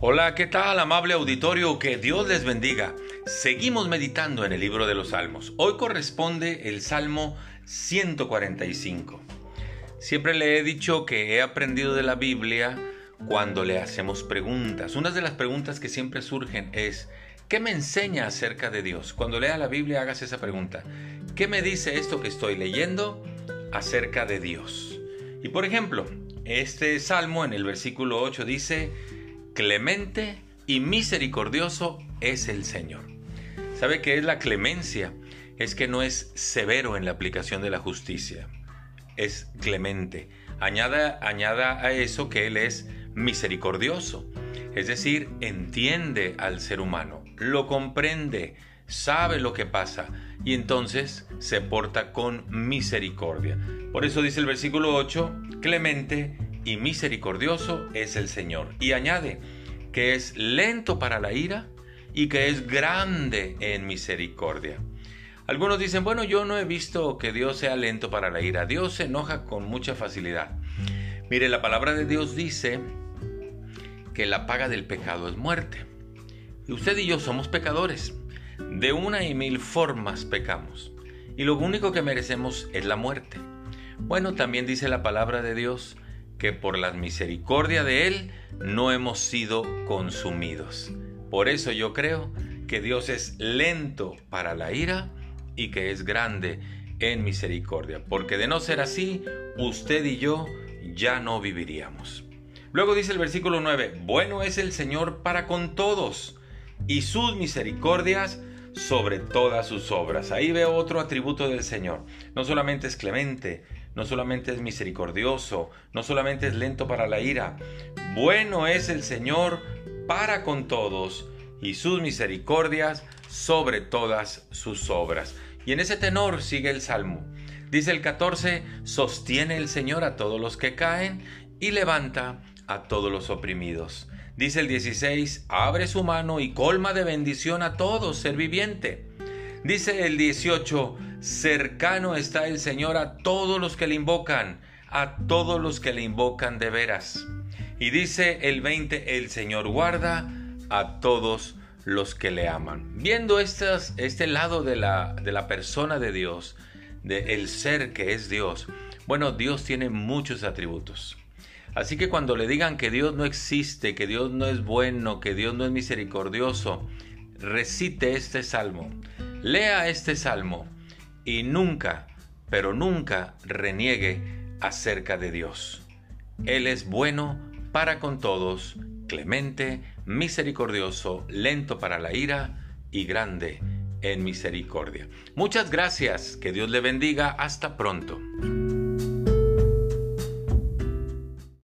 Hola, ¿qué tal amable auditorio? Que Dios les bendiga. Seguimos meditando en el libro de los Salmos. Hoy corresponde el Salmo 145. Siempre le he dicho que he aprendido de la Biblia cuando le hacemos preguntas. Una de las preguntas que siempre surgen es, ¿qué me enseña acerca de Dios? Cuando lea la Biblia hagas esa pregunta. ¿Qué me dice esto que estoy leyendo acerca de Dios? Y por ejemplo, este salmo en el versículo 8 dice, clemente y misericordioso es el Señor. ¿Sabe qué es la clemencia? Es que no es severo en la aplicación de la justicia. Es clemente. Añada, añada a eso que Él es misericordioso. Es decir, entiende al ser humano, lo comprende, sabe lo que pasa y entonces se porta con misericordia. Por eso dice el versículo 8, clemente y misericordioso es el Señor. Y añade que es lento para la ira y que es grande en misericordia. Algunos dicen, bueno, yo no he visto que Dios sea lento para la ira. Dios se enoja con mucha facilidad. Mire, la palabra de Dios dice que la paga del pecado es muerte. Y usted y yo somos pecadores. De una y mil formas pecamos. Y lo único que merecemos es la muerte. Bueno, también dice la palabra de Dios que por la misericordia de Él no hemos sido consumidos. Por eso yo creo que Dios es lento para la ira y que es grande en misericordia, porque de no ser así, usted y yo ya no viviríamos. Luego dice el versículo 9, bueno es el Señor para con todos y sus misericordias sobre todas sus obras. Ahí veo otro atributo del Señor. No solamente es clemente, no solamente es misericordioso, no solamente es lento para la ira, bueno es el Señor para con todos y sus misericordias sobre todas sus obras. Y en ese tenor sigue el Salmo. Dice el 14, sostiene el Señor a todos los que caen y levanta a todos los oprimidos. Dice el 16, abre su mano y colma de bendición a todo ser viviente. Dice el 18, cercano está el Señor a todos los que le invocan, a todos los que le invocan de veras. Y dice el 20, el Señor guarda a todos los que le aman. Viendo este lado de la, de la persona de Dios, de el ser que es Dios, bueno, Dios tiene muchos atributos. Así que cuando le digan que Dios no existe, que Dios no es bueno, que Dios no es misericordioso, recite este salmo, lea este salmo y nunca, pero nunca reniegue acerca de Dios. Él es bueno para con todos, clemente, misericordioso, lento para la ira y grande en misericordia. Muchas gracias, que Dios le bendiga, hasta pronto.